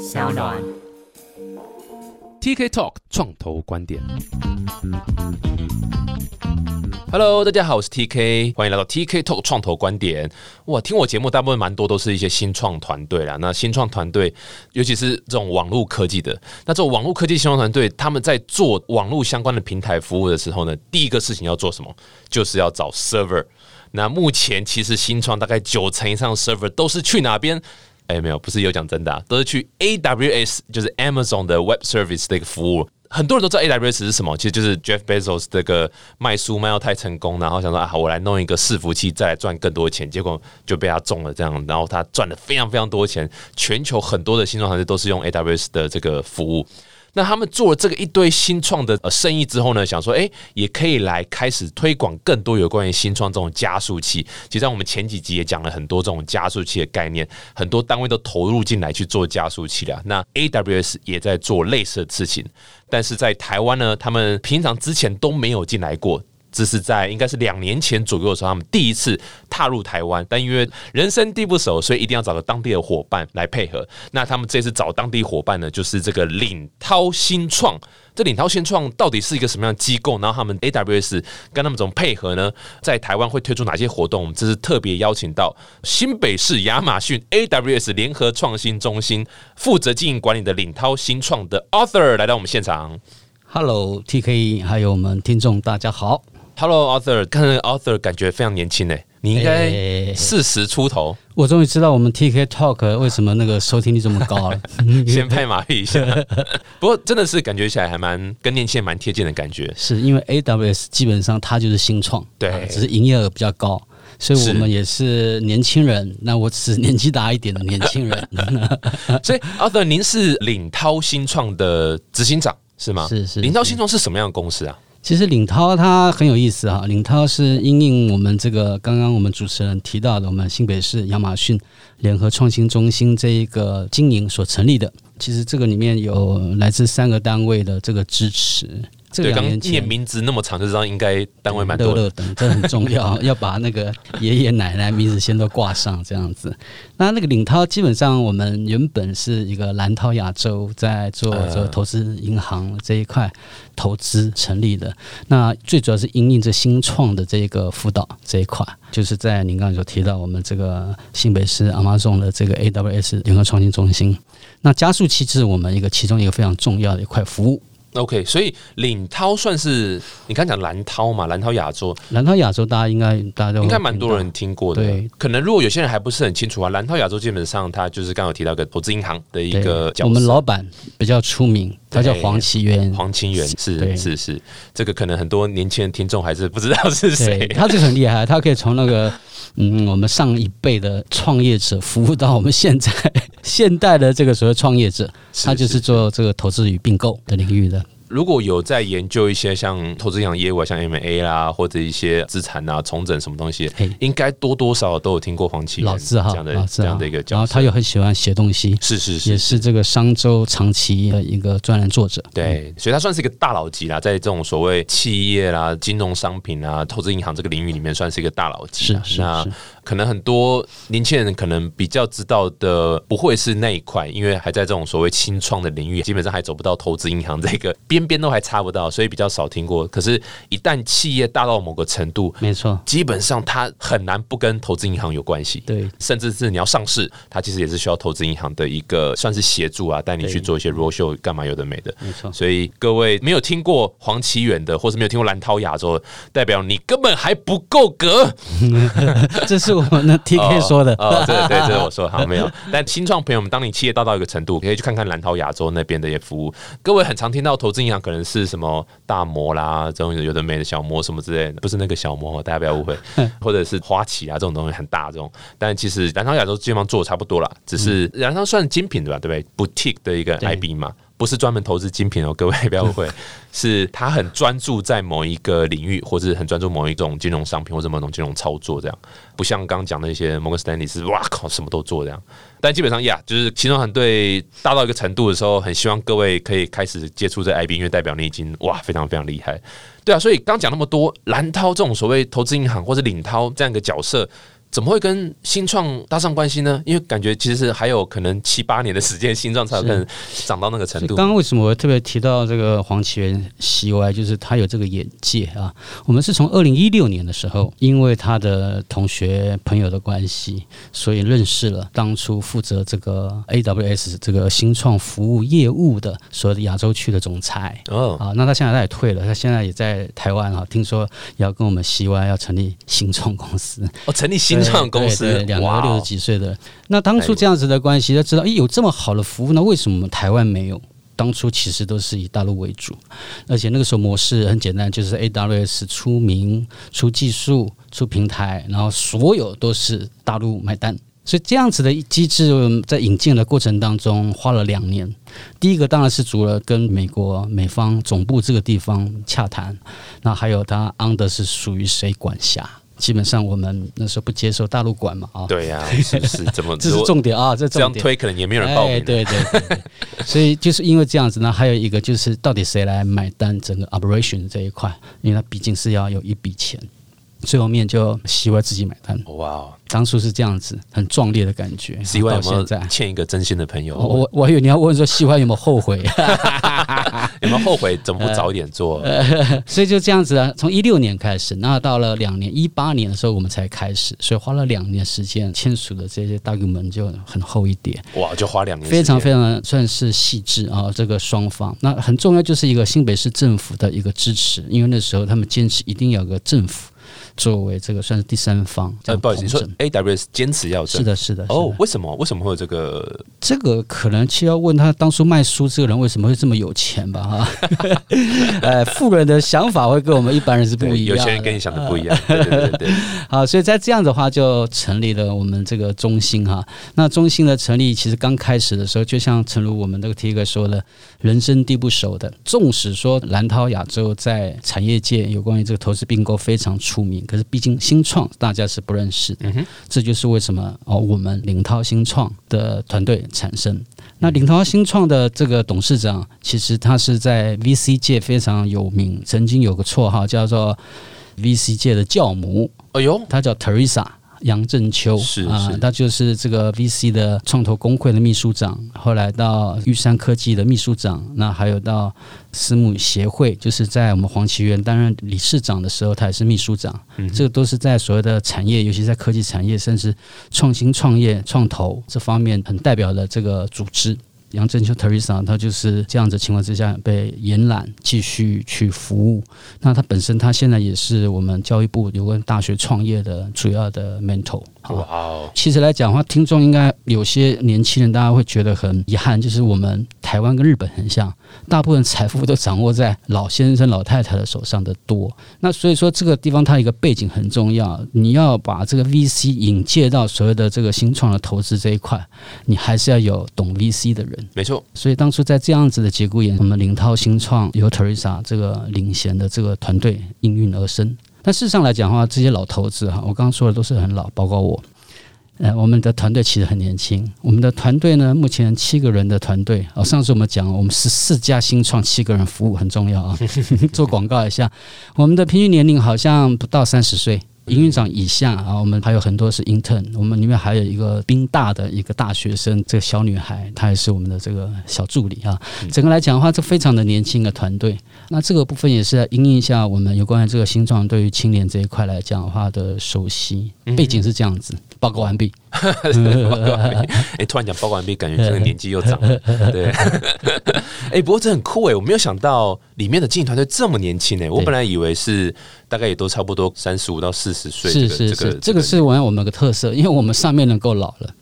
小暖。TK Talk 创投观点。Hello，大家好，我是 TK，欢迎来到 TK Talk 创投观点。哇，听我节目大部分蛮多都是一些新创团队啦。那新创团队，尤其是这种网络科技的，那这种网络科技新创团队，他们在做网络相关的平台服务的时候呢，第一个事情要做什么？就是要找 server。那目前其实新创大概九成以上的 server 都是去哪边？哎，没有，不是有讲真的、啊，都是去 AWS，就是 Amazon 的 Web Service 的一个服务。很多人都知道 AWS 是什么，其实就是 Jeff Bezos 这个卖书卖到太成功，然后想说啊，我来弄一个伺服器，再来赚更多钱，结果就被他中了这样，然后他赚了非常非常多钱。全球很多的新创团队都是用 AWS 的这个服务。那他们做了这个一堆新创的呃生意之后呢，想说，哎、也可以来开始推广更多有关于新创这种加速器。其实，在我们前几集也讲了很多这种加速器的概念，很多单位都投入进来去做加速器了。那 AWS 也在做类似的事情，但是在台湾呢，他们平常之前都没有进来过。这是在应该是两年前左右的时候，他们第一次踏入台湾，但因为人生地不熟，所以一定要找个当地的伙伴来配合。那他们这次找当地伙伴呢，就是这个领涛新创。这领涛新创到底是一个什么样的机构？然后他们 AWS 跟他们怎么配合呢？在台湾会推出哪些活动？我们这是特别邀请到新北市亚马逊 AWS 联合创新中心负责经营管理的领涛新创的 Author 来到我们现场。Hello TK，还有我们听众，大家好。Hello Author，看那个 Author 感觉非常年轻诶，你应该哎四十出头，我终于知道我们 TK Talk 为什么那个收听率这么高了。先拍马屁一下。不过真的是感觉起来还蛮跟年轻人蛮贴近的感觉。是因为 AWS 基本上它就是新创，对啊只是营业额比较高，所以我们也是年轻人。那我只是年纪大一点的年轻人。所以 Author，您是领涛新创的执行长是吗？是是领涛新创是什么样的公司啊？其实领涛他很有意思哈，领涛是因应我们这个刚刚我们主持人提到的，我们新北市亚马逊联合创新中心这一个经营所成立的。其实这个里面有来自三个单位的这个支持。这对，刚两年前念名字那么长，就知道应该单位蛮多的。乐乐等，这很重要，要把那个爷爷奶奶名字先都挂上，这样子。那那个领涛基本上我们原本是一个蓝涛亚洲在做做投资银行这一块投资成立的。那最主要是因应这新创的这个辅导这一块，就是在您刚才所提到我们这个新北市 Amazon 的这个 AWS 联合创新中心。那加速器是我们一个其中一个非常重要的一块服务。OK，所以领涛算是你刚讲蓝涛嘛，蓝涛亚洲。蓝涛亚洲大家应该大家都应该蛮多人听过的。对，可能如果有些人还不是很清楚啊，蓝涛亚洲基本上它就是刚刚有提到一个投资银行的一个角色。我们老板比较出名，他叫黄奇源。黄清源是对是是，这个可能很多年轻人听众还是不知道是谁，。他这个很厉害，他可以从那个嗯，我们上一辈的创业者服务到我们现在 现代的这个所谓创业者，他就是做这个投资与并购的领域的。如果有在研究一些像投资银行业务啊，像 M&A 啦，或者一些资产啊、重整什么东西，应该多多少少都有听过黄奇老字号这样，的这样的一个，角色。然后他又很喜欢写东西，是是是，也是这个商周长期的一个专栏作者。对，所以他算是一个大佬级啦，在这种所谓企业啦、金融商品啊、投资银行这个领域里面，算是一个大佬级。是是那，可能很多年轻人可能比较知道的不会是那一块，因为还在这种所谓清创的领域，基本上还走不到投资银行这个边 边都还查不到，所以比较少听过。可是，一旦企业大到某个程度，没错，基本上它很难不跟投资银行有关系。对，甚至是你要上市，它其实也是需要投资银行的一个算是协助啊，带你去做一些 roadshow 干嘛有的没的。没错。所以各位没有听过黄奇远的，或是没有听过蓝涛亚洲，代表你根本还不够格。这是我们的 TK 说的。哦，对对，这是我说的好没有。但新创朋友们，当你企业大到一个程度，可以去看看蓝涛亚洲那边的一些服务。各位很常听到投资银行可能是什么大摩啦，这种有的没的小摩什么之类的，不是那个小摩，大家不要误会，或者是花旗啊这种东西很大这种。但其实南昌亚洲基本上做的差不多了，只是南昌算精品对吧？对不对？boutique 的一个对 IB 嘛。不是专门投资精品哦，各位不要误会，是他很专注在某一个领域，或者很专注某一种金融商品或者某种金融操作这样。不像刚刚讲那些摩根斯丹利是哇靠什么都做这样，但基本上呀，就是其中团队大到一个程度的时候，很希望各位可以开始接触这 IB，因为代表你已经哇非常非常厉害。对啊，所以刚讲那么多，蓝涛这种所谓投资银行或者领涛这样一个角色，怎么会跟新创搭上关系呢？因为感觉其实是还有可能七八年的时间，新创才有可能涨到那个程度。刚刚为什么我特别提到这个黄奇源 CY，就是他有这个眼界啊。我们是从二零一六年的时候，因为他的同学朋友的关系，所以认识了当初负责这个 AWS 这个新创服务业务的所有的亚洲区的总裁。哦，啊，那他现在他也退了，他现在也在台湾啊。听说要跟我们 CY 要成立新创公司，哦，成立新创公司，两个六十几岁的。那当初这样子的关系，他知道，哎，有这么好的服务，那为什么台湾没有？当初其实都是以大陆为主，而且那个时候模式很简单，就是 AWS 出名、出技术、出平台，然后所有都是大陆买单。所以这样子的机制在引进的过程当中花了两年。第一个当然是除了跟美国美方总部这个地方洽谈，那还有它 under 是属于谁管辖？基本上我们那时候不接受大陆管嘛啊？对呀，是是怎么？这是重点啊！这这样推可能也没有人报名。对对对，所以就是因为这样子呢，还有一个就是到底谁来买单整个 operation 这一块？因为它毕竟是要有一笔钱。最后面就希望自己买单。哇，当初是这样子，很壮烈的感觉。希望有没有欠一个真心的朋友？我我还以为你要问说希望有没有后悔？有没有后悔？怎么不早一点做？所以就这样子啊，从一六年开始，那到了两年一八年的时候，我们才开始，所以花了两年时间签署的这些大部门就很厚一点。哇，就花两年，非常非常算是细致啊。这个双方那很重要，就是一个新北市政府的一个支持，因为那时候他们坚持一定要有个政府。作为这个算是第三方，呃，不好意思，你说 AWS 坚持要是的，是的，哦，为什么？为什么会有这个？这个可能需要问他当初卖书这个人为什么会这么有钱吧？哈，呃，富人的想法会跟我们一般人是不一样，有钱人跟你想的不一样，对对对对。好，所以在这样的话就成立了我们这个中心哈。那中心的成立其实刚开始的时候，就像陈如我们这个 T 哥说的，人生地不熟的。纵使说蓝涛亚洲在产业界有关于这个投资并购非常出名。可是，毕竟新创大家是不认识的，这就是为什么哦，我们领涛新创的团队产生。那领涛新创的这个董事长，其实他是在 VC 界非常有名，曾经有个绰号叫做 VC 界的教母。哎呦，他叫 Teresa。杨振秋是啊，他就是这个 VC 的创投工会的秘书长，后来到玉山科技的秘书长，那还有到私募协会，就是在我们黄奇源担任理事长的时候，他也是秘书长。这个都是在所谓的产业，尤其在科技产业，甚至创新创业、创投这方面很代表的这个组织。杨振秋 Teresa，他就是这样子情况之下被延揽继续去服务。那他本身他现在也是我们教育部有关大学创业的主要的 mentor。哇哦！其实来讲的话，听众应该有些年轻人，大家会觉得很遗憾，就是我们台湾跟日本很像，大部分财富都掌握在老先生、老太太的手上的多。那所以说，这个地方它一个背景很重要，你要把这个 VC 引介到所谓的这个新创的投资这一块，你还是要有懂 VC 的人。没错。所以当初在这样子的节骨眼，我们林涛新创由 Teresa 这个领衔的这个团队应运而生。但事实上来讲的话，这些老头子哈，我刚刚说的都是很老，包括我。呃，我们的团队其实很年轻。我们的团队呢，目前七个人的团队。哦，上次我们讲，我们十四家新创，七个人服务很重要啊。做广告一下，我们的平均年龄好像不到三十岁。营运长以下啊，我们还有很多是 intern，我们里面还有一个兵大的一个大学生，这个小女孩，她也是我们的这个小助理啊。整个来讲的话，这非常的年轻的团队。那这个部分也是应应一下我们有关于这个新创对于青年这一块来讲的话的熟悉背景是这样子。报告完毕。哎，突然讲报告完毕，感觉这个年纪又长了。对。哎，不过这很酷哎，我没有想到里面的经营团队这么年轻呢，我本来以为是大概也都差不多三十五到四十岁。是是是，这个是我们我们个特色，因为我们上面能够老了。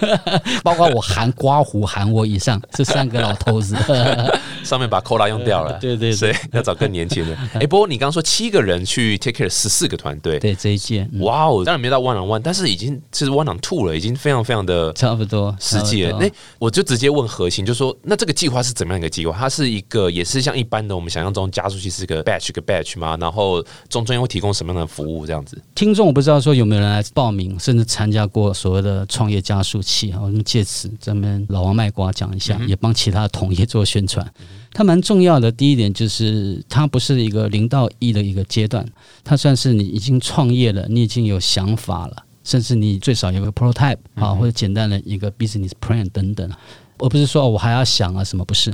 包括我含刮胡含我以上这三个老头子，上面把 Cola 用掉了，对对，所以要找更年轻的。哎，不过你刚刚说七个人去 take care 十四个团队，对这一届，哇哦，当然没到 one on one，但是已经是 one on two 了，已经非常非常的差不多实际了。那我就直接问核心，就说那这个计划是怎么样一个计划？它是一个也是像一般的我们想象中加速器是个 batch 个 batch 吗？然后中中间会提供什么样的服务？这样子？听众我不知道说有没有人来报名，甚至参加过所谓的创业加速器啊？我们借此咱们老王卖瓜讲一下，也帮其他的同业做宣传。它蛮重要的。第一点就是，它不是一个零到一的一个阶段，它算是你已经创业了，你已经有想法了。甚至你最少有个 prototype 啊，或者简单的一个 business plan 等等，而不是说我还要想啊什么不是。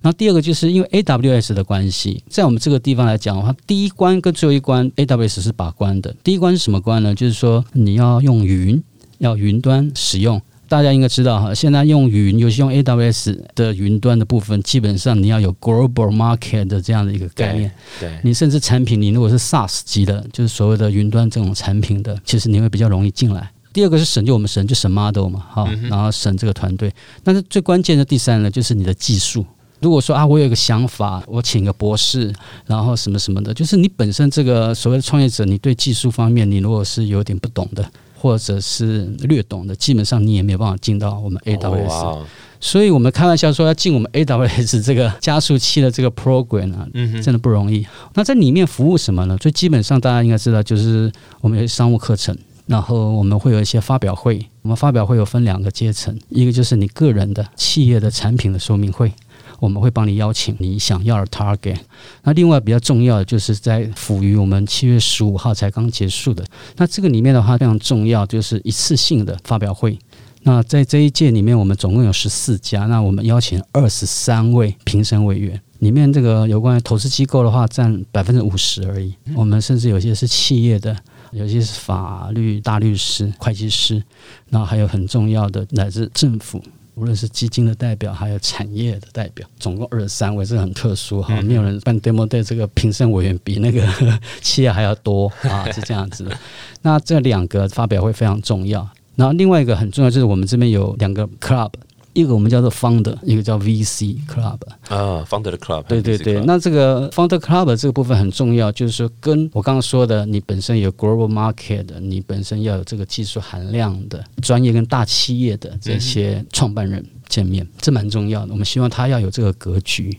然后第二个就是因为 AWS 的关系，在我们这个地方来讲的话，第一关跟最后一关 AWS 是把关的。第一关是什么关呢？就是说你要用云，要云端使用。大家应该知道哈，现在用云，尤其用 AWS 的云端的部分，基本上你要有 global market 的这样的一个概念。对，你甚至产品，你如果是 SaaS 级的，就是所谓的云端这种产品的，其实你会比较容易进来。第二个是省，就我们省就省 model 嘛，哈，然后省这个团队。但是最关键的第三呢，就是你的技术。如果说啊，我有一个想法，我请个博士，然后什么什么的，就是你本身这个所谓的创业者，你对技术方面，你如果是有点不懂的。或者是略懂的，基本上你也没有办法进到我们 AWS，所以我们开玩笑说要进我们 AWS 这个加速器的这个 program 啊，嗯真的不容易。那在里面服务什么呢？最基本上大家应该知道，就是我们有商务课程，然后我们会有一些发表会。我们发表会有分两个阶层，一个就是你个人的企业的产品的说明会。我们会帮你邀请你想要的 target。那另外比较重要的，就是在辅于我们七月十五号才刚结束的。那这个里面的话非常重要，就是一次性的发表会。那在这一届里面，我们总共有十四家。那我们邀请二十三位评审委员，里面这个有关投资机构的话占百分之五十而已。我们甚至有些是企业的，有些是法律大律师、会计师，然后还有很重要的来自政府。无论是基金的代表，还有产业的代表，总共二十三位，这很特殊哈。没有人办 demo day，这个评审委员比那个 企业还要多啊，是这样子的。那这两个发表会非常重要。然后另外一个很重要就是我们这边有两个 club。一个我们叫做 Founder，一个叫 VC Club 啊，Founder 的 Club。对对对，那这个 Founder Club 这个部分很重要，就是说跟我刚刚说的，你本身有 Global Market 的，你本身要有这个技术含量的专业跟大企业的这些创办人见面，这蛮重要的。我们希望他要有这个格局。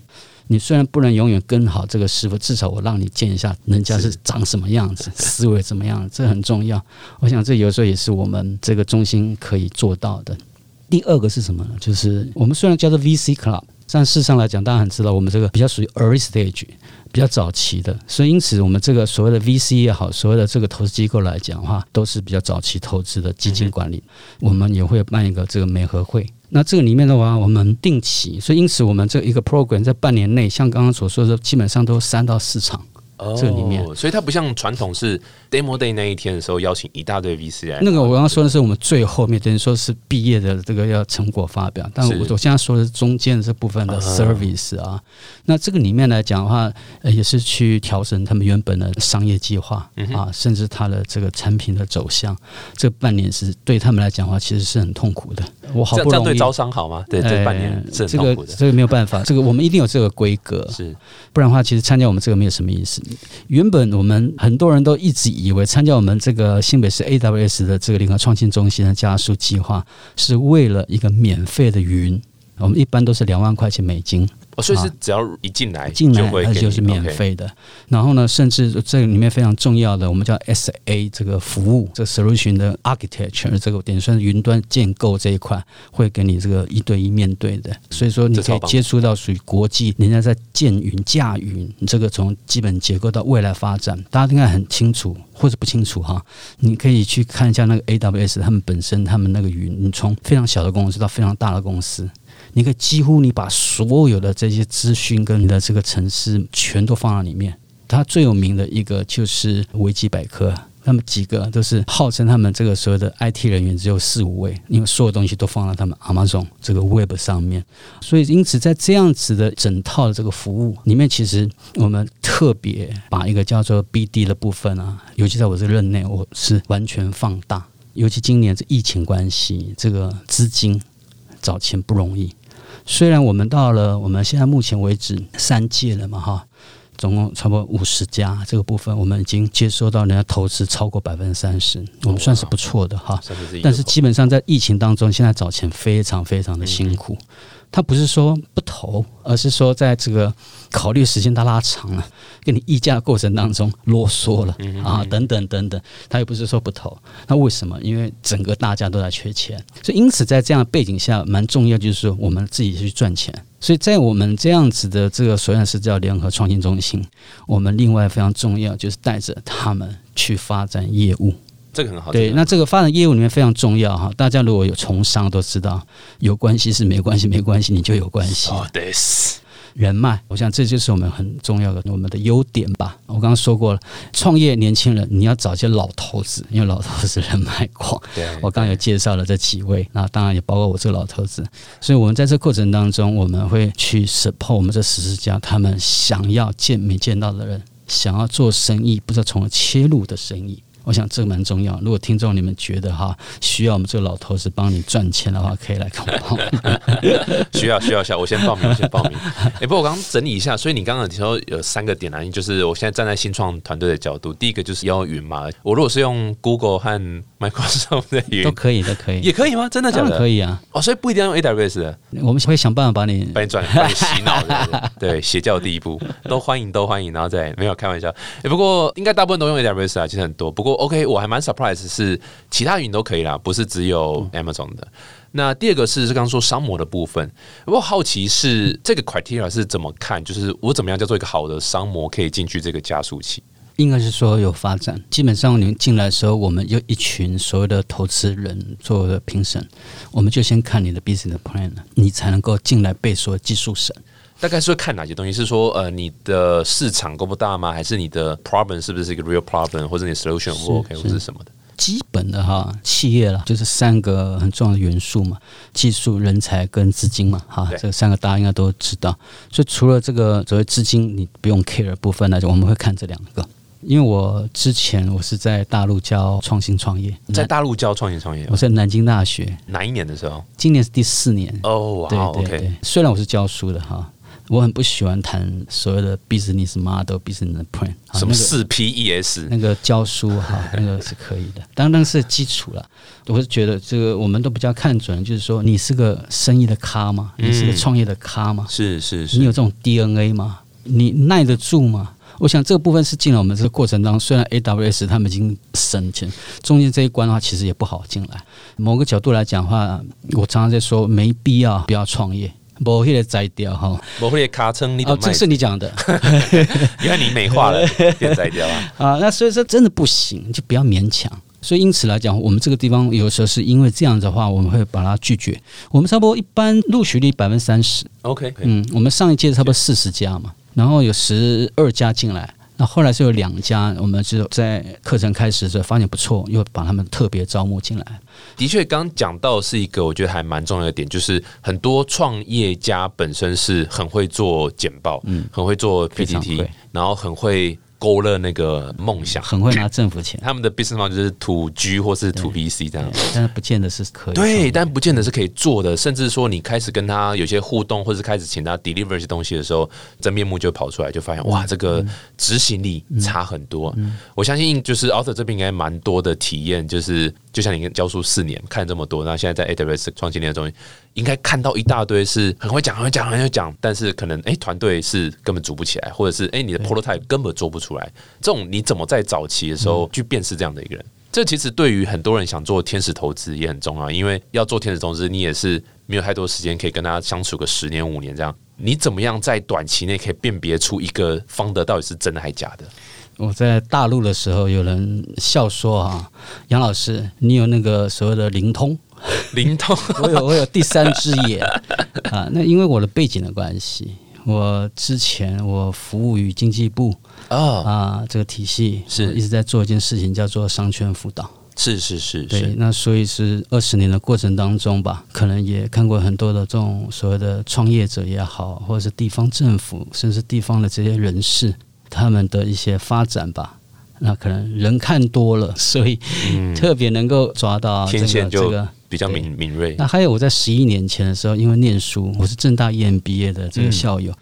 你虽然不能永远跟好这个师傅，至少我让你见一下人家是长什么样子，思维怎么样，这很重要。我想这有时候也是我们这个中心可以做到的。第二个是什么呢？就是我们虽然叫做 VC Club，但事实上来讲，大家很知道，我们这个比较属于 early stage，比较早期的，所以因此我们这个所谓的 VC 也好，所谓的这个投资机构来讲的话，都是比较早期投资的基金管理。我们也会办一个这个美合会，那这个里面的话，我们定期，所以因此我们这一个 program 在半年内，像刚刚所说的，基本上都三到四场。这里面，所以它不像传统是 demo day 那一天的时候邀请一大堆 VC 来。那个我刚刚说的是我们最后面，等于说是毕业的这个要成果发表。但我我现在说的是中间这部分的 service 啊。那这个里面来讲的话，也是去调整他们原本的商业计划啊，甚至他的这个产品的走向。这半年是对他们来讲的话，其实是很痛苦的。我好不容易对招商好吗？对，这半年是这个这个没有办法，这个我们一定有这个规格，是不然的话，其实参加我们这个没有什么意思。原本我们很多人都一直以为参加我们这个新北市 AWS 的这个联合创新中心的加速计划，是为了一个免费的云。我们一般都是两万块钱美金。哦，所以是只要一进来，进来它就是免费的。然后呢，甚至这里面非常重要的，我们叫 S A 这个服务，这 solution 的 architecture 这个点算是云端建构这一块，会给你这个一对一面对的。所以说，你可以接触到属于国际人家在建云、架云，这个从基本结构到未来发展，大家应该很清楚，或者不清楚哈。你可以去看一下那个 A W S 他们本身他们那个云，你从非常小的公司到非常大的公司。你可以几乎你把所有的这些资讯跟你的这个城市全都放在里面。它最有名的一个就是维基百科，他们几个都是号称他们这个所有的 IT 人员只有四五位，因为所有东西都放在他们 Amazon 这个 Web 上面。所以因此在这样子的整套的这个服务里面，其实我们特别把一个叫做 BD 的部分啊，尤其在我这任内，我是完全放大。尤其今年这疫情关系，这个资金找钱不容易。虽然我们到了我们现在目前为止三届了嘛哈，总共差不多五十家这个部分，我们已经接收到人家投资超过百分之三十，我们算是不错的哈。但是基本上在疫情当中，现在找钱非常非常的辛苦。他不是说不投，而是说在这个考虑时间他拉长了，跟你议价过程当中啰嗦了啊，等等等等。他又不是说不投，那为什么？因为整个大家都在缺钱，所以因此在这样背景下，蛮重要就是说我们自己去赚钱。所以在我们这样子的这个所然是叫联合创新中心，我们另外非常重要就是带着他们去发展业务。这个很好。对，那这个发展业务里面非常重要哈。大家如果有从商都知道，有关系是没关系，没关系你就有关系。哦，对，是人脉，我想这就是我们很重要的我们的优点吧。我刚刚说过了，创业年轻人你要找一些老头子，因为老头子人脉广。对，我刚刚有介绍了这几位，那当然也包括我这个老头子，所以我们在这过程当中，我们会去 support 我们这十四家他们想要见没见到的人，想要做生意，不知道从何切入的生意。我想这个蛮重要。如果听众你们觉得哈需要我们这个老头子帮你赚钱的话，可以来跟我报名。需要需要需要，我先报名，我先报名。哎、不过我刚刚整理一下，所以你刚刚提到有三个点啊，就是我现在站在新创团队的角度，第一个就是要用云嘛，我如果是用 Google 和 Microsoft 的云都可以，都可以，也可以吗？真的假的？可以啊。哦，所以不一定要用 AWS 的，我们会想办法把你把你转，把你洗脑的，对，邪教第一步，都欢迎，都欢迎，然后再没有开玩笑。哎、不过应该大部分都用 AWS 啊，其实很多。不过 OK，我还蛮 surprise 是其他云都可以啦，不是只有 Amazon 的。那第二个是是刚刚说商模的部分，我好奇是这个 criteria 是怎么看？就是我怎么样叫做一个好的商模可以进去这个加速器？应该是说有发展。基本上你们进来的时候，我们有一群所有的投资人做的评审，我们就先看你的 business plan，你才能够进来被所有技术审。大概是会看哪些东西？是说呃，你的市场够不大吗？还是你的 problem 是不是一个 real problem，或者你 solution 不 OK，或者是什么的？基本的哈，企业啦，就是三个很重要的元素嘛，技术、人才跟资金嘛，哈，这三个大家应该都知道。所以除了这个所谓资金你不用 care 部分来讲，我们会看这两个。因为我之前我是在大陆教创新创业，在大陆教创新创业我，在南京大学，哪一年的时候？今年是第四年。哦，对好对对，OK，，虽然我是教书的哈，我很不喜欢谈所谓的 business model、business plan，什么四 PES？那个教书哈，那个是可以的，当然是基础了。我是觉得这个我们都比较看准，就是说你是个生意的咖吗？你是个嗯创业的咖吗？是是是，你有这种 DNA 吗？你耐得住吗？我想这个部分是进了我们这个过程当中，虽然 AWS 他们已经省钱，中间这一关的话其实也不好进来。某个角度来讲的话，我常常在说没必要不要创业，不会摘掉哈。不会卡称你哦，这是你讲的 因为你美化了，变摘掉啊。啊，那所以说真的不行，就不要勉强。所以因此来讲，我们这个地方有时候是因为这样子的话，我们会把它拒绝。我们差不多一般录取率百分之三十，OK，嗯，我们上一届差不多四十家嘛，然后有十二家进来，那后来是有两家，我们就在课程开始的时候发现不错，又把他们特别招募进来。的确，刚刚讲到是一个我觉得还蛮重要的点，就是很多创业家本身是很会做简报，嗯，很会做 PPT，然后很会勾勒那个梦想。很会拿政府钱，他们的 business model 就是 to G 或是 to VC 这样。但是不见得是可以。对，但不见得是可以做的，甚至说你开始跟他有些互动，或者开始请他 deliver 一些东西的时候，真面目就跑出来，就发现哇，这个执行力差很多。我相信就是 Author 这边应该蛮多的体验，就是就像你跟教书四年看这么多，那现在在 AWS 创新年的东西，应该看到一大堆是很会讲、很会讲、很会讲，但是可能哎团队是根本组不起来，或者是哎你的 prototype 根本做不出来，这种你怎么在早期的时候去辨识这样的一个人？这其实对于很多人想做天使投资也很重要，因为要做天使投资，你也是没有太多时间可以跟他相处个十年五年这样。你怎么样在短期内可以辨别出一个方的到底是真的还是假的？我在大陆的时候，有人笑说啊，杨老师，你有那个所谓的灵通，灵通我有我有第三只眼啊。那因为我的背景的关系，我之前我服务于经济部啊，啊这个体系，是一直在做一件事情，叫做商圈辅导。是是是对是，，那所以是二十年的过程当中吧，可能也看过很多的这种所谓的创业者也好，或者是地方政府，甚至地方的这些人士，他们的一些发展吧。那可能人看多了，所以嗯，特别能够抓到这个。比较敏敏锐。那还有我在十一年前的时候，因为念书，我是正大 EMBA 的这个校友，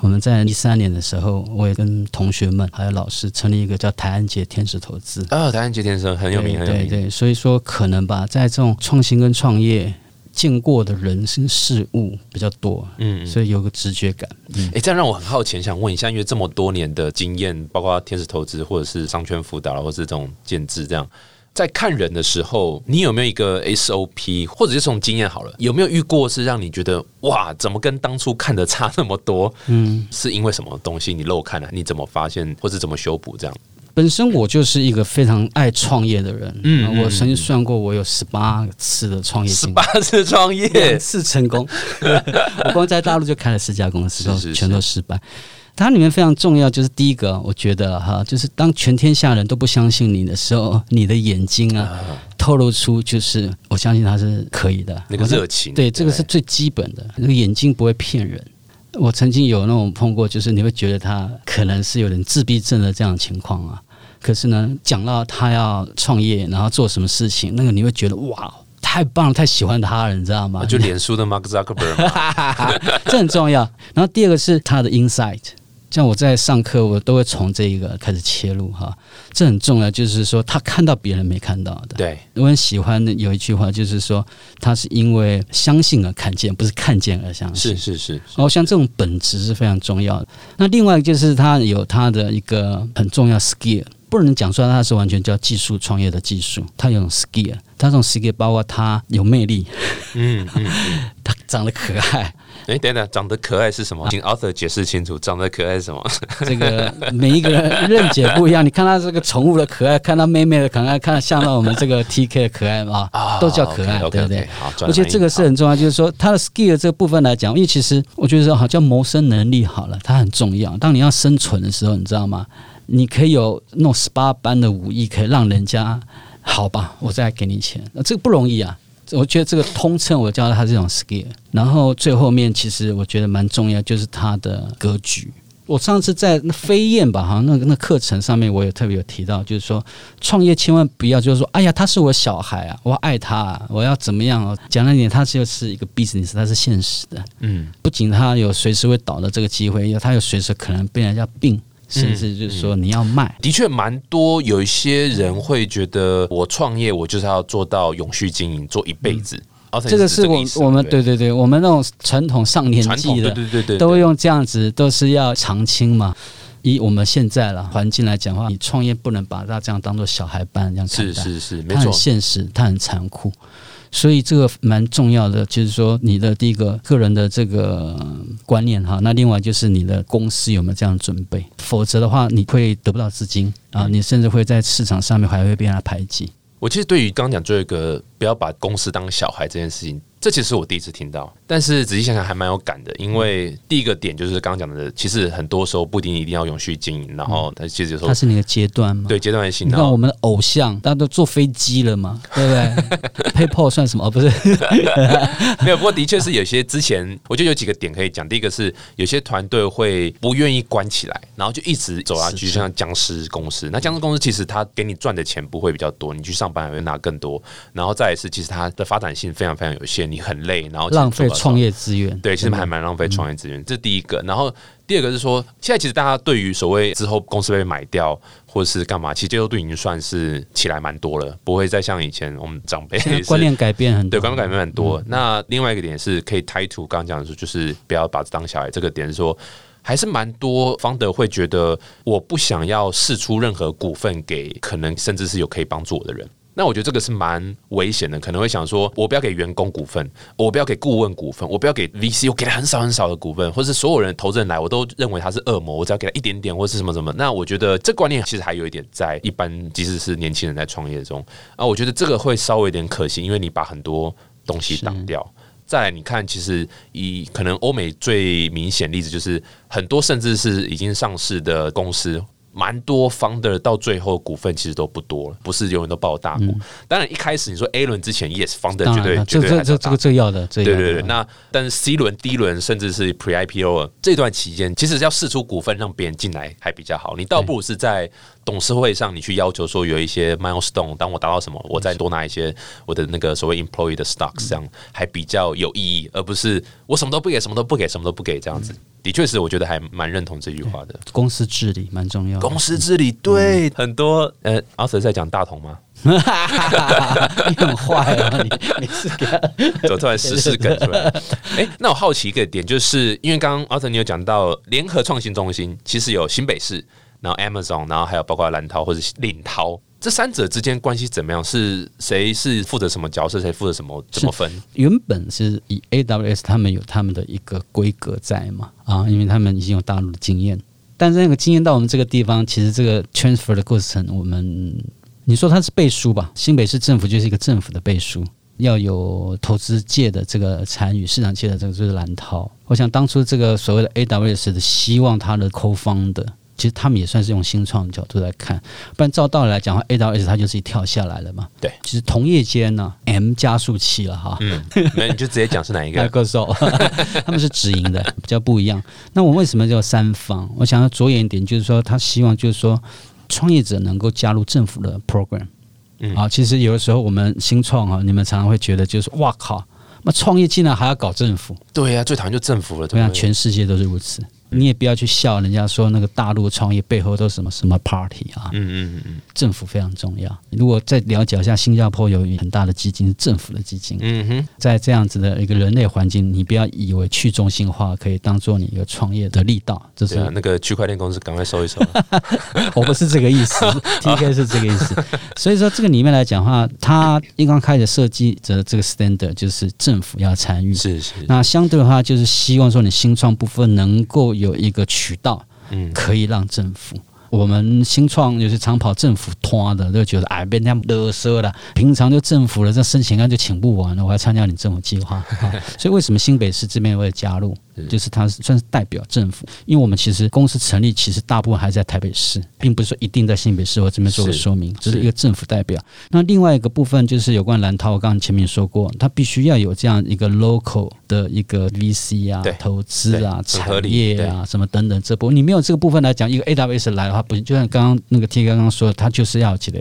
我们在一三年的时候，我也跟同学们还有老师成立一个叫台安杰天使投资。啊，台湾杰天使很有名，很有名。对对对，所以说可能吧，在这种创新跟创业见过的人生事物比较多，嗯，所以有个直觉感。嗯，哎、这样让我很好奇，想问一下，因为这么多年的经验，包括天使投资，或者是商圈辅导，或者是这种建制，这样在看人的时候，你有没有一个 SOP，或者是从经验好了，有没有遇过是让你觉得哇，怎么跟当初看的差那么多？嗯，是因为什么东西你漏看了、你怎么发现，或者怎么修补？这样本身我就是一个非常爱创业的人，嗯我曾经算过，我有十八次的创业十八。次创两业，次成功，我光在大陆就开了四家公司，都是是全都失败。它里面非常重要，就是第一个，我觉得哈，就是当全天下人都不相信你的时候，你的眼睛啊，透露出就是我相信他是可以的那个热情，对，这个是最基本的，那个眼睛不会骗人。我曾经有那种碰过，就是你会觉得他可能是有点自闭症的这样的情况啊，可是呢，讲到他要创业，然后做什么事情，那个你会觉得哇，太棒了，太喜欢他了，你知道吗？啊就脸书的 Mark Zuckerberg，这很重要。然后第二个是他的 insight，像我在上课，我都会从这一个开始切入哈，这很重要，就是说他看到别人没看到的。对，我很喜欢的有一句话，就是说他是因为相信而看见，不是看见而相信。是是是，哦，像这种本质是非常重要的。那另外就是他有他的一个很重要 skill，不能讲出来他是完全叫技术创业的技术，他有种 skill，他这种 skill 包括他有魅力，嗯嗯，他长得可爱，哎，等等，长得可爱是什么？请 author 解释清楚，长得可爱是什么？这个每一个人认解不一样。你看他这个宠物的可爱，看他妹妹的可爱，看像到我们这个 TK 的可爱嘛，都叫可爱对不对？好，我觉得这个是很重要，就是说他的 skill 这个部分来讲，因为其实我觉得说好叫谋生能力好了，它很重要。当你要生存的时候，你知道吗？你可以有那种十八般的武艺，可以让人家好吧，我再给你钱，那这个不容易啊。我觉得这个通称我叫他这种 skill，然后最后面其实我觉得蛮重要，就是他的格局。我上次在那飞燕吧，好像那个那课程上面，我也特别有提到，就是说创业千万不要就是说，哎呀，他是我小孩啊，我爱他、啊，我要怎么样哦？讲了一点，他就是一个 business，它是现实的，嗯，不仅他有随时会倒的这个机会，他有随时可能被人家并，甚至就是说你要卖。的确蛮多。有一些人会觉得，我创业我就是要做到永续经营，做一辈子。这个是我我们对对对对，我们那种传统上年，纪的对对对对，都用这样子，都是要长青嘛。以我们现在了环境来讲的话，你创业不能把它这样当做小孩般这样看待，是是是，没它很错，现实，它很残酷。所以这个蛮重要的，就是说你的第一个个人的这个呃观念哈，那另外就是你的公司有没有这样准备，否则的话你会得不到资金啊，你甚至会在市场上面还会被他排挤。我其实对于刚刚讲最后一个不要把公司当小孩这件事情，这其实是我第一次听到，但是仔细想想还蛮有感的。因为第一个点就是刚刚讲的，其实很多时候不一定一定要永续经营，然后它其实有时候它是你的阶段嘛？对阶段性，你然后看我们的偶像，大家都坐飞机了嘛，对不对？PayPal 算什么？哦，不是，没有，不过的确是有些之前，我觉得有几个点可以讲。第一个是有些团队会不愿意关起来，然后就一直走下去，是是像僵尸公司。那僵尸公司其实它给你赚的钱不会比较多，你去上班还会拿更多。然后再一次，其实它的发展性非常非常有限，你很累，然后浪费创业。资源。对，其实还蛮浪费创业资源，这是第一个。然后第二个是说，现在其实大家对于所谓之后公司被买掉或者是干嘛，其实接受度已经算是起来蛮多了，不会再像以前我们长辈 观念改变很多，对，观念改变很多。那另外一个点是可以 tie to 刚刚讲的说，就是不要把这当小孩。这个点是说，还是蛮多方德会觉得，我不想要试出任何股份给可能甚至是有可以帮助我的人。那我觉得这个是蛮危险的，可能会想说，我不要给员工股份，我不要给顾问股份，我不要给 VC，我给他很少很少的股份，或是所有人投资人来，我都认为他是恶魔，我只要给他一点点，或是什么什么。那我觉得这观念其实还有一点在一般，即使是年轻人在创业中啊，我觉得这个会稍微有点可惜，因为你把很多东西挡掉。再来，你看，其实以可能欧美最明显例子就是很多甚至是已经上市的公司。蛮多 founder 到最后股份其实都不多了，不是永远都抱大股。当然一开始你说 A 轮之前，yes founder 绝对绝对这这这这个最要的，这个要的对对对，那但是 C 轮、D 轮甚至是 Pre IPO 这段期间，其实要试出股份让别人进来还比较好。你倒不如是在董事会上，你去要求说有一些 milestone，当我达到什么，我再多拿一些我的那个所谓 employee 的 stocks，这样还比较有意义，而不是我什么都不给，什么都不给，什么都不给这样子。的确是，我觉得还蛮认同这句话的。公司治理蛮重要。公司治理对很多呃，阿 Sir 在讲大同吗？你很坏啊！你你是给他怎么突然实施梗出来？哎、那我好奇一个点，就是因为刚刚阿 Sir 你有讲到联合创新中心，其实有新北市，然后 Amazon，然后还有包括蓝涛或者是领涛。这三者之间关系怎么样？是谁是负责什么角色？谁负责什么？怎么分？原本是以 AWS 他们有他们的一个规格在嘛啊，因为他们已经有大陆的经验，但是那个经验到我们这个地方，其实这个 transfer 的过程，我们你说它是背书吧？新北市政府就是一个政府的背书，要有投资界的这个参与，市场界的这个就是蓝涛。我想当初这个所谓的 AWS 的希望，它的扣方的。其实他们也算是用新创的角度来看，不然照道理来讲的话，A 到 S 它就是一跳下来了嘛。对，其实同业间呢，M 加速器了哈。嗯，那你就直接讲是哪一个？歌手，他们是直营的，比较不一样。那我为什么叫三方？我想要着眼一点，就是说他希望就是说创业者能够加入政府的 program。嗯啊，其实有的时候我们新创啊，你们常常会觉得就是哇靠，那创业竟然还要搞政府？对呀，最讨厌就政府了。对呀，全世界都是如此。你也不要去笑人家说那个大陆创业背后都是什么什么 party 啊，嗯嗯嗯政府非常重要。如果再了解一下，新加坡有很大的基金是政府的基金，嗯哼，在这样子的一个人类环境，你不要以为去中心化可以当做你一个创业的力道，这是那个区块链公司赶快收一收。我不是这个意思，TK 是这个意思。所以说这个里面来讲的话，它一刚开始设计的这个 standard 就是政府要参与，是是。那相对的话，就是希望说你新创部分能够。有一个渠道，嗯，可以让政府。我们新创有些常跑政府拖的，就觉得哎，被人家勒索了。平常就政府了，这申请案就请不完了，我还参加你政府计划。所以为什么新北市这边会加入？就是他算是代表政府，因为我们其实公司成立，其实大部分还在台北市，并不是说一定在新北市。我这边做个说明，只是一个政府代表。那另外一个部分就是有关蓝涛，我刚刚前面说过，它必须要有这样一个 local 的一个 VC 啊、投资啊、产业啊什么等等这部分。你没有这个部分来讲，一个 AWS 来的话，不就像刚刚那个 T 刚刚说，他就是要起来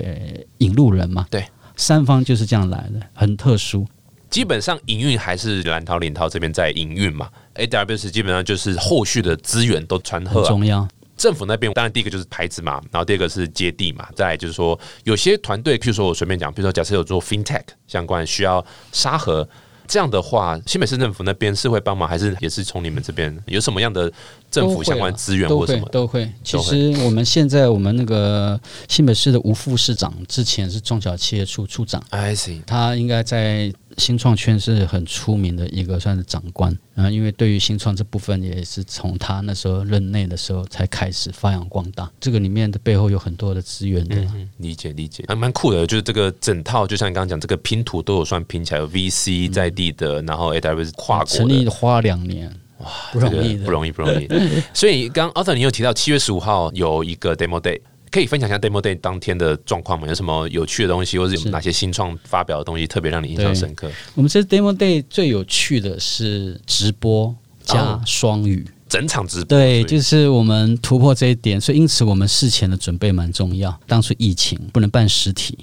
引路人嘛？对，三方就是这样来的，很特殊。基本上营运还是蓝涛、林涛这边在营运嘛，AWS 基本上就是后续的资源都传很重要。政府那边当然第一个就是牌子嘛，然后第二个是接地嘛，再就是说有些团队，譬如说我随便讲，譬如说假设有做 FinTech 相关需要沙盒。这样的话，新北市政府那边是会帮忙，还是也是从你们这边有什么样的政府相关资源或什么？都会。其实我们现在我们那个新北市的吴副市长之前是中小企业处处长，I see，他应该在。新创圈是很出名的一个算是长官，然后因为对于新创这部分也是从他那时候任内的时候才开始发扬光大。这个里面的背后有很多的资源的，理解理解，还蛮酷的。就是这个整套，就像你刚刚讲，这个拼图都有算拼起来，有 VC 在地的，然后 AWS 跨国成立花两年，哇，不容易，不容易，不容易。所以刚刚 Arthur 你有提到七月十五号有一个 Demo Day。可以分享一下 Demo Day 当天的状况吗？有什么有趣的东西，或者有哪些新创发表的东西特别让你印象深刻？我们这 Demo Day 最有趣的是直播加双语，整场直播。对，就是我们突破这一点，所以因此我们事前的准备蛮重要。当初疫情不能办实体，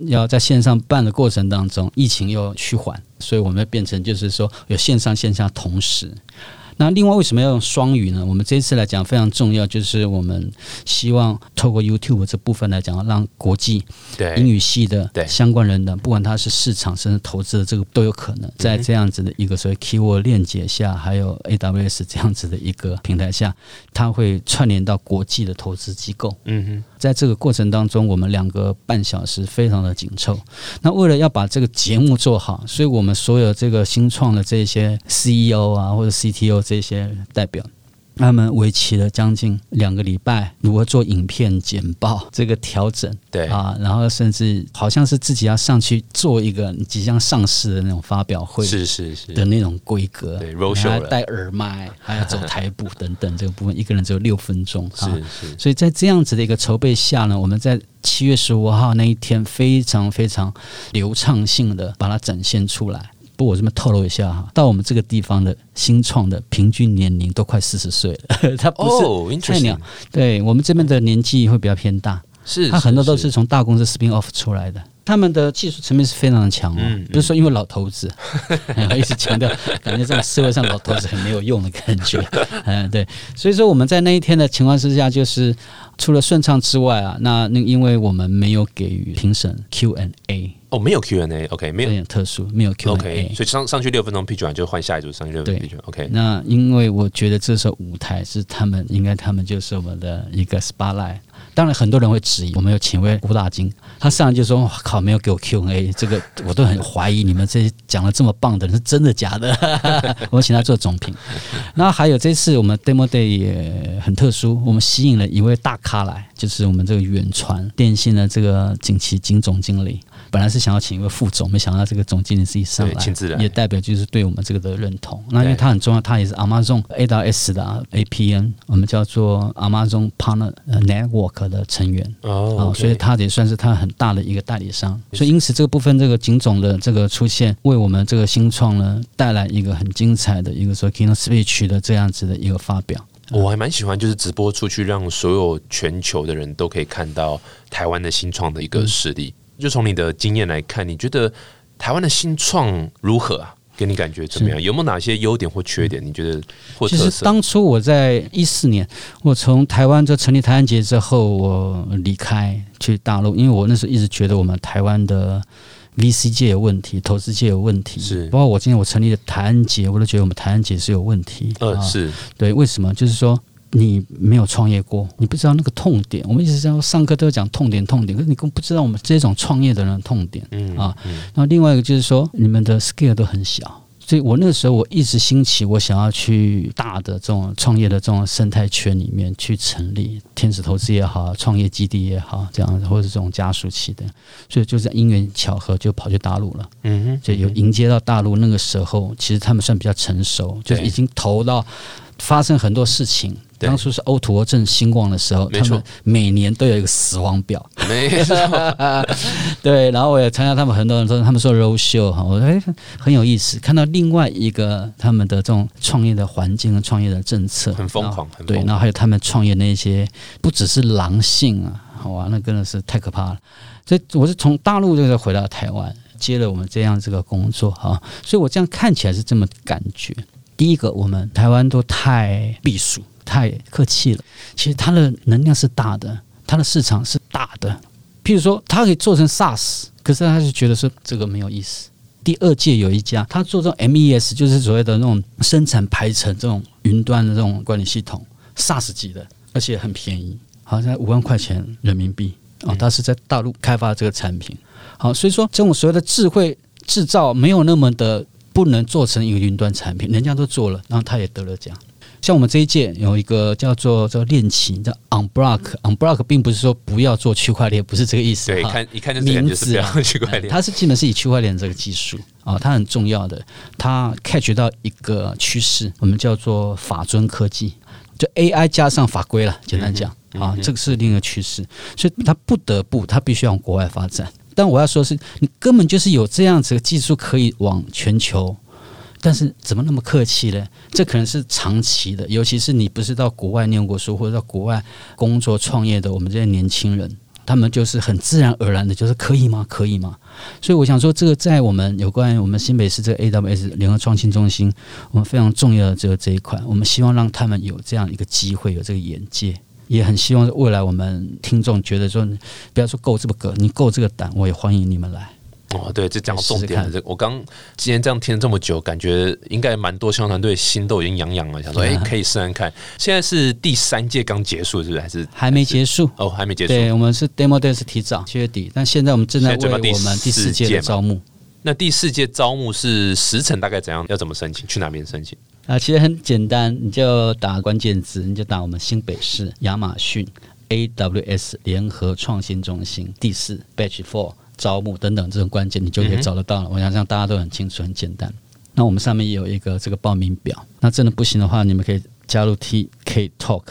要在线上办的过程当中，疫情又趋缓，所以我们变成就是说有线上线下同时。那另外为什么要用双语呢？我们这次来讲非常重要，就是我们希望透过 YouTube 这部分来讲，让国际英语系的相关人的，不管他是市场甚至投资的，这个都有可能。在这样子的一个所谓 Keyword 链接下，还有 AWS 这样子的一个平台下，它会串联到国际的投资机构。嗯哼，在这个过程当中，我们两个半小时非常的紧凑。那为了要把这个节目做好，所以我们所有这个新创的这些 CEO 啊或者 CTO。这些代表，他们为期了将近两个礼拜，如何做影片简报这个调整，对。啊，然后甚至好像是自己要上去做一个即将上市的那种发表会，是是是。的那种规格，对，还要戴耳麦，还要走台步等等，这个部分一个人只有六分钟，是是，所以在这样子的一个筹备下呢，我们在七月十五号那一天非常非常流畅性的把它展现出来。不，我这么透露一下哈，到我们这个地方的新创的平均年龄都快四十岁了，他不是菜鸟，对我们这边的年纪会比较偏大，是他很多都是从大公司 spin off 出来的，他们的技术层面是非常的强哦，不是说因为老头子，一直强调，感觉这种社会上老头子很没有用的感觉，嗯，对，所以说我们在那一天的情况之下，就是除了顺畅之外啊，那那因为我们没有给予评审 Q and A。哦，没有 Q&A，OK，没有点特殊，没有 Q&A，所以上上去六分钟批准完就换下一组上去六分钟批准，OK。那因为我觉得这时候舞台是他们应该他们就是我们的一个 spotlight，当然很多人会质疑，我们有请位吴大金，他上来就说：“哇靠，没有给我 Q&A，这个我都很怀疑你们这些讲的这么棒的人是真的假的。”我请他做总评。那还有这次我们 Demo Day 也很特殊，我们吸引了一位大咖来，就是我们这个远传电信的这个景琦景总经理。本来是想要请一位副总，没想到这个总经理自己上来，也代表就是对我们这个的认同。那因为他很重要，他也是 Amazon AWS 的 APN，我们叫做 Amazon Partner Network 的成员哦，所以他也算是他很大的一个代理商。所以因此这个部分，这个景总的这个出现，为我们这个新创呢带来一个很精彩的一个说 Keynote Speech 的这样子的一个发表。我还蛮喜欢，就是直播出去，让所有全球的人都可以看到台湾的新创的一个实力。就从你的经验来看，你觉得台湾的新创如何啊？给你感觉怎么样？有没有哪些优点或缺点？你觉得或其实当初我在一四年，我从台湾就成立台湾节之后，我离开去大陆，因为我那时候一直觉得我们台湾的 VC 界有问题，投资界有问题。是，包括我今天我成立的台湾节，我都觉得我们台湾节是有问题。呃，是对，为什么？就是说。你没有创业过，你不知道那个痛点。我们一直在上课都要讲痛点，痛点，可是你更不知道我们这种创业的人痛点。嗯啊，那另外一个就是说，你们的 scale 都很小，所以我那个时候我一直兴起，我想要去大的这种创业的这种生态圈里面去成立天使投资也好，创业基地也好，这样或者这种加速器的，所以就是因缘巧合就跑去大陆了。嗯哼，就有迎接到大陆那个时候，其实他们算比较成熟，就是已经投到发生很多事情。当初是欧图俄正兴旺的时候，他们每年都有一个死亡表。没错，对。然后我也参加他们很多人说，他们说 road show 哈，我说哎很有意思，看到另外一个他们的这种创业的环境和创业的政策很疯狂，对。然后还有他们创业那些不只是狼性啊，哇，那真的是太可怕了。所以我是从大陆这个回到台湾，接了我们这样这个工作哈，所以我这样看起来是这么感觉。第一个，我们台湾都太避暑。太客气了，其实它的能量是大的，它的市场是大的。譬如说，它可以做成 SaaS，可是他就觉得说这个没有意思。第二届有一家，他做这种 MES，就是所谓的那种生产排程这种云端的这种管理系统，SaaS 级的，而且很便宜，好像五万块钱人民币啊。他是在大陆开发这个产品，好，所以说这种所谓的智慧制造没有那么的不能做成一个云端产品，人家都做了，然后他也得了奖。像我们这一届有一个叫做叫恋情叫 Unblock，Unblock 并不是说不要做区块链，不是这个意思。对，看一看就名字啊，区块链，它是基本是以区块链这个技术啊，它很重要的，它 catch 到一个趋势，我们叫做法尊科技，就 AI 加上法规了。简单讲啊，这个是另一个趋势，所以它不得不，它必须往国外发展。但我要说是你根本就是有这样子的技术可以往全球。但是怎么那么客气呢？这可能是长期的，尤其是你不是到国外念过书或者到国外工作创业的，我们这些年轻人，他们就是很自然而然的，就是可以吗？可以吗？所以我想说，这个在我们有关于我们新北市这个 AWS 联合创新中心，我们非常重要的这个这一块，我们希望让他们有这样一个机会，有这个眼界，也很希望未来我们听众觉得说，不要说够这么个，你够这个胆，我也欢迎你们来。哦，对，这讲重点。这我刚今天这样听了这么久，感觉应该蛮多宣传团队心都已经痒痒了，想说哎，可以试试看。现在是第三届刚结束，是不是？还是还没结束？哦，还没结束。对，我们是 demo day 是提早七月底，但现在我们正在为我们第四届的招募。那第四届招募是时程大概怎样？要怎么申请？去哪边申请？啊，其实很简单，你就打关键字，你就打我们新北市亚马逊 AWS 联合创新中心第四 batch four。招募等等这种关键，你就可以找得到了。我想让大家都很清楚、很简单。那我们上面也有一个这个报名表。那真的不行的话，你们可以加入 TK Talk。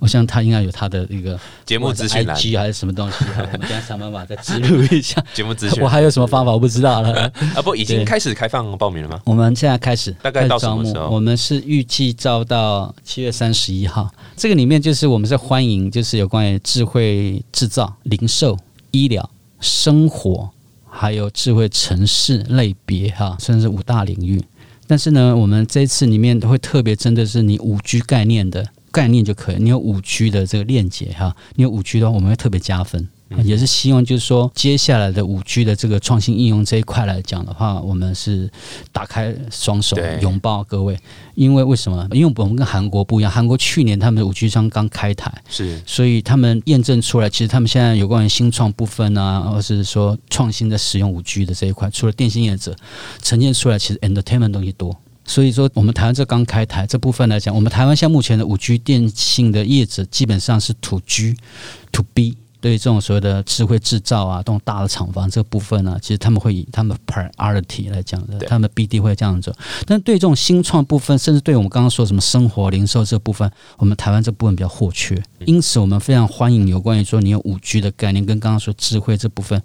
我想他应该有他的一个节目资讯，IG 还是什么东西。我们等下想办法再植入一下节目资讯。我还有什么方法？我不知道了。啊，不，已经开始开放报名了吗？我们现在开始，大概到什么时候？我们是预计招到七月三十一号。这个里面就是我们在欢迎，就是有关于智慧制造、零售、医疗。生活还有智慧城市类别哈，算是五大领域。但是呢，我们这次里面都会特别针对是你五 G 概念的概念就可以。你有五 G 的这个链接哈，你有五 G 的话，我们会特别加分。也是希望就是说接下来的五 G 的这个创新应用这一块来讲的话，我们是打开双手拥抱各位，因为为什么？因为我们跟韩国不一样，韩国去年他们的五 G 商刚开台，是所以他们验证出来，其实他们现在有关于新创部分啊，或是说创新的使用五 G 的这一块，除了电信业者呈现出来，其实 entertainment 东西多。所以说，我们台湾这刚开台这部分来讲，我们台湾现在目前的五 G 电信的业者基本上是 to G、to B。对于这种所谓的智慧制造啊，这种大的厂房这部分呢、其实他们会以他们 priority 来讲的，他们 BD 会这样做。但对这种新创部分，甚至对我们刚刚说什么生活零售这部分，我们台湾这部分比较或缺，因此我们非常欢迎有关于说你有五 G 的概念，跟刚刚说智慧这部分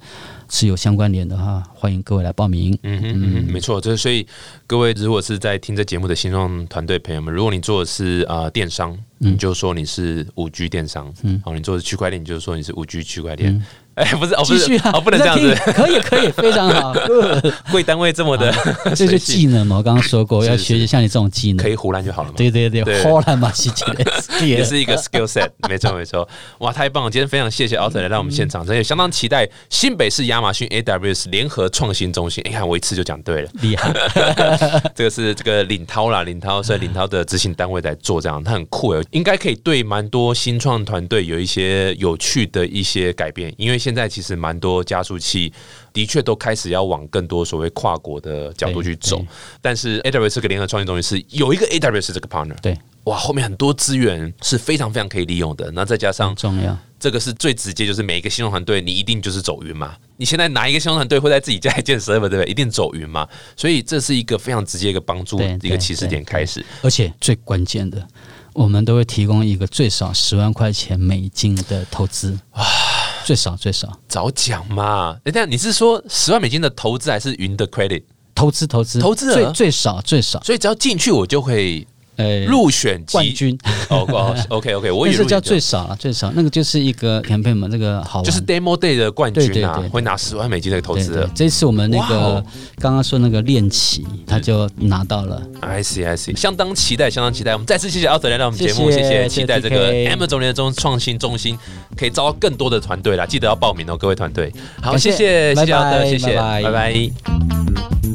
是有相关联的哈，欢迎各位来报名。嗯哼嗯哼，没错，就是所以各位如果是在听这节目的新创团队朋友们，如果你做的是啊、呃电商，你就说你是五 G 电商，嗯，好，你做的是区块链，你就说你是五 G 区块链。哎、不是哦，不是继续啊，哦，不能这样子可以可以，非常好，贵单位这么的，这就技能嘛。我刚刚说过，要学习像你这种技能可。以胡乱就好了嘛。对对对，对后来嘛，是这个，也是一个 skill set，没错没错，哇，太棒了！今天非常谢谢 Alton 来到我们现场，真的也相当期待新北市亚马逊 AWS 联合创新中心。你看我一次就讲对了，厉害。这个是这个领涛啦，领涛是领涛的执行单位在做这样，他很酷诶，应该可以对蛮多新创团队有一些有趣的一些改变，因为现在其实蛮多加速器的确都开始要往更多所谓跨国的角度去走但是 AWS 这个联合创新中心是有一个 AWS 这个 partner，对，哇，后面很多资源是非常非常可以利用的，那再加上重要。这个是最直接，就是每一个新创团队你一定就是走云嘛。你现在哪一个新创团队会在自己家里建 server，对不对？一定走云嘛。所以这是一个非常直接一个帮助一个起始点开始。而且最关键的，我们都会提供一个最少十万块钱美金的投资最少最少早讲嘛！哎，但你是说十万美金的投资还是云的 credit？投资投资投资额最最少最少，所以只要进去我就会呃，入选机。冠军，哦哦，OK OK，我也是叫最少了，最少。那个就是一个 campaign 嘛，这个好玩。就是 demo day 的冠军啊会拿十万美金的投资额。，这次我们那个刚刚说那个练习，他就拿到了。I see, I see，相当期待，相当期待。我们再次谢谢奥特来到我们节目，谢谢期待这个 M 总联中创新中心可以招到更多的团队啦，记得要报名哦，各位团队。好，感谢。谢谢，谢谢奥特，拜拜谢谢，拜拜。拜拜